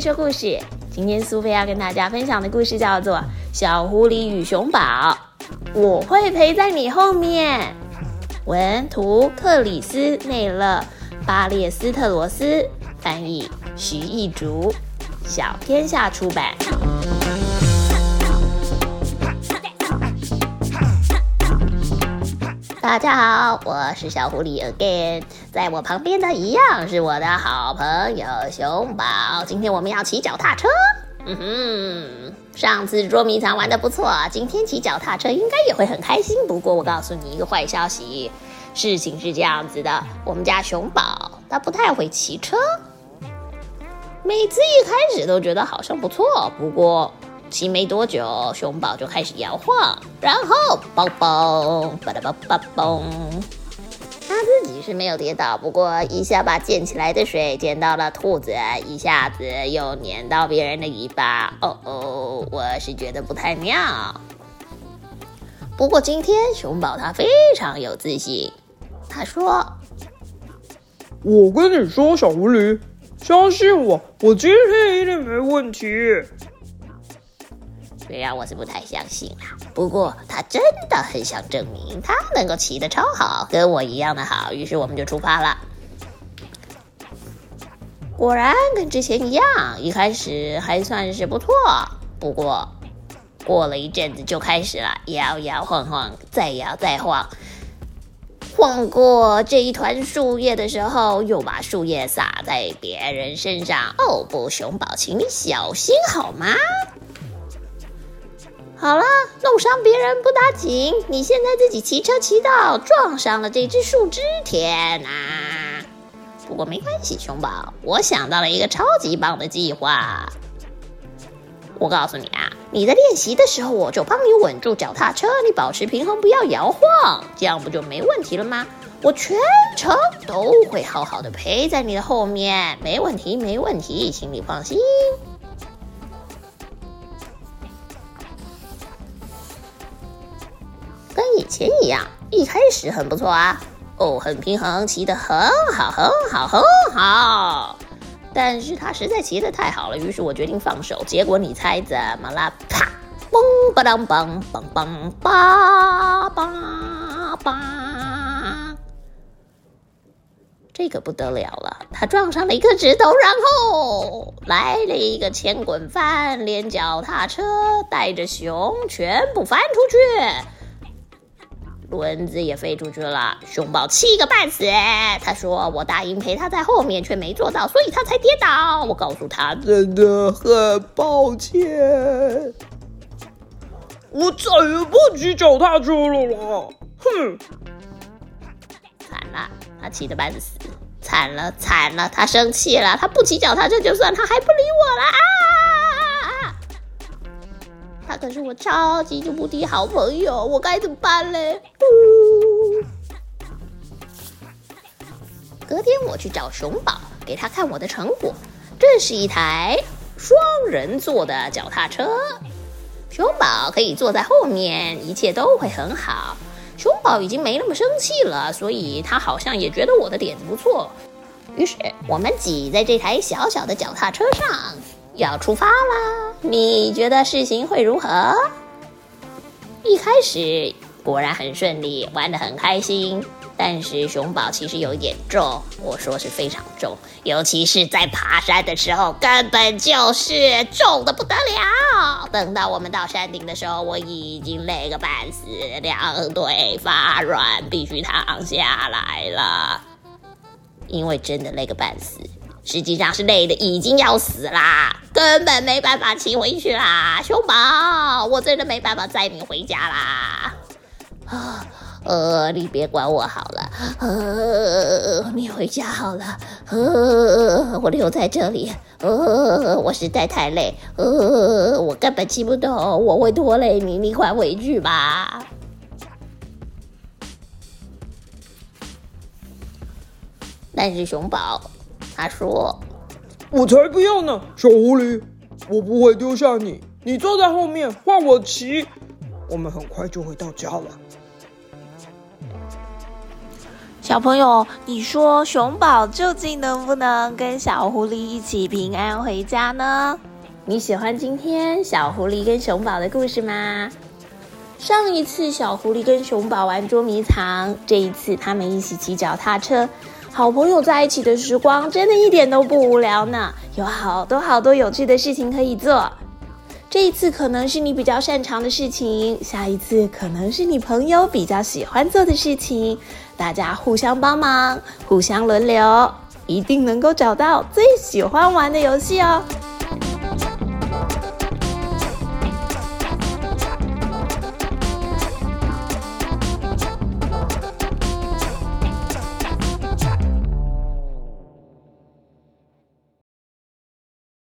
说故事。今天苏菲要跟大家分享的故事叫做《小狐狸与熊宝》，我会陪在你后面。文图克里斯内勒巴列斯特罗斯翻译徐艺竹，小天下出版。大家好，我是小狐狸 again，在我旁边的一样是我的好朋友熊宝。今天我们要骑脚踏车。嗯哼，上次捉迷藏玩的不错，今天骑脚踏车应该也会很开心。不过我告诉你一个坏消息，事情是这样子的，我们家熊宝他不太会骑车，每次一开始都觉得好像不错，不过。骑没多久，熊宝就开始摇晃，然后嘣嘣，吧嗒吧吧嘣。他自己是没有跌倒，不过一下把溅起来的水溅到了兔子，一下子又粘到别人的尾巴。哦哦，我是觉得不太妙。不过今天熊宝他非常有自信，他说：“我跟你说，小狐狸，相信我，我今天一定没问题。”虽然我是不太相信啦，不过他真的很想证明他能够骑得超好，跟我一样的好。于是我们就出发了。果然跟之前一样，一开始还算是不错。不过过了一阵子就开始了摇摇晃晃，再摇再晃。晃过这一团树叶的时候，又把树叶洒在别人身上。哦不，熊宝，请你小心好吗？好了，弄伤别人不打紧，你现在自己骑车骑到撞上了这只树枝，天哪！不过没关系，熊宝，我想到了一个超级棒的计划。我告诉你啊，你在练习的时候，我就帮你稳住脚踏车，你保持平衡，不要摇晃，这样不就没问题了吗？我全程都会好好的陪在你的后面，没问题，没问题，请你放心。前一样，一开始很不错啊，哦，很平衡，骑得很好，很好，很好。但是他实在骑得太好了，于是我决定放手。结果你猜怎么了？啪！嘣吧当梆梆梆叭叭叭！这个不得了了，他撞上了一个指头，然后来了一个前滚翻，连脚踏车带着熊全部翻出去。轮子也飞出去了，熊宝气个半死。他说：“我答应陪他在后面，却没做到，所以他才跌倒。”我告诉他：“真的很抱歉，我再也不骑脚踏车了啦！”哼，惨了，他气得半死，惨了惨了，他生气了，他不骑脚踏车就算，他还不理我了啊！他可是我超级无敌好朋友，我该怎么办嘞？呜隔天我去找熊宝，给他看我的成果。这是一台双人坐的脚踏车，熊宝可以坐在后面，一切都会很好。熊宝已经没那么生气了，所以他好像也觉得我的点子不错。于是我们挤在这台小小的脚踏车上。要出发啦！你觉得事情会如何？一开始果然很顺利，玩得很开心。但是熊宝其实有一点重，我说是非常重，尤其是在爬山的时候，根本就是重的不得了。等到我们到山顶的时候，我已经累个半死，两腿发软，必须躺下来了，因为真的累个半死。实际上是累的已经要死啦，根本没办法骑回去啦，熊宝，我真的没办法载你回家啦。呃，你别管我好了，呃，你回家好了，呃，我留在这里，呃，我实在太累，呃，我根本骑不动，我会拖累你，你快回去吧。但是熊宝。他说：“我才不要呢，小狐狸，我不会丢下你。你坐在后面，换我骑。我们很快就会到家了。”小朋友，你说熊宝究竟能不能跟小狐狸一起平安回家呢？你喜欢今天小狐狸跟熊宝的故事吗？上一次小狐狸跟熊宝玩捉迷藏，这一次他们一起骑脚踏车，好朋友在一起的时光真的一点都不无聊呢，有好多好多有趣的事情可以做。这一次可能是你比较擅长的事情，下一次可能是你朋友比较喜欢做的事情，大家互相帮忙，互相轮流，一定能够找到最喜欢玩的游戏哦。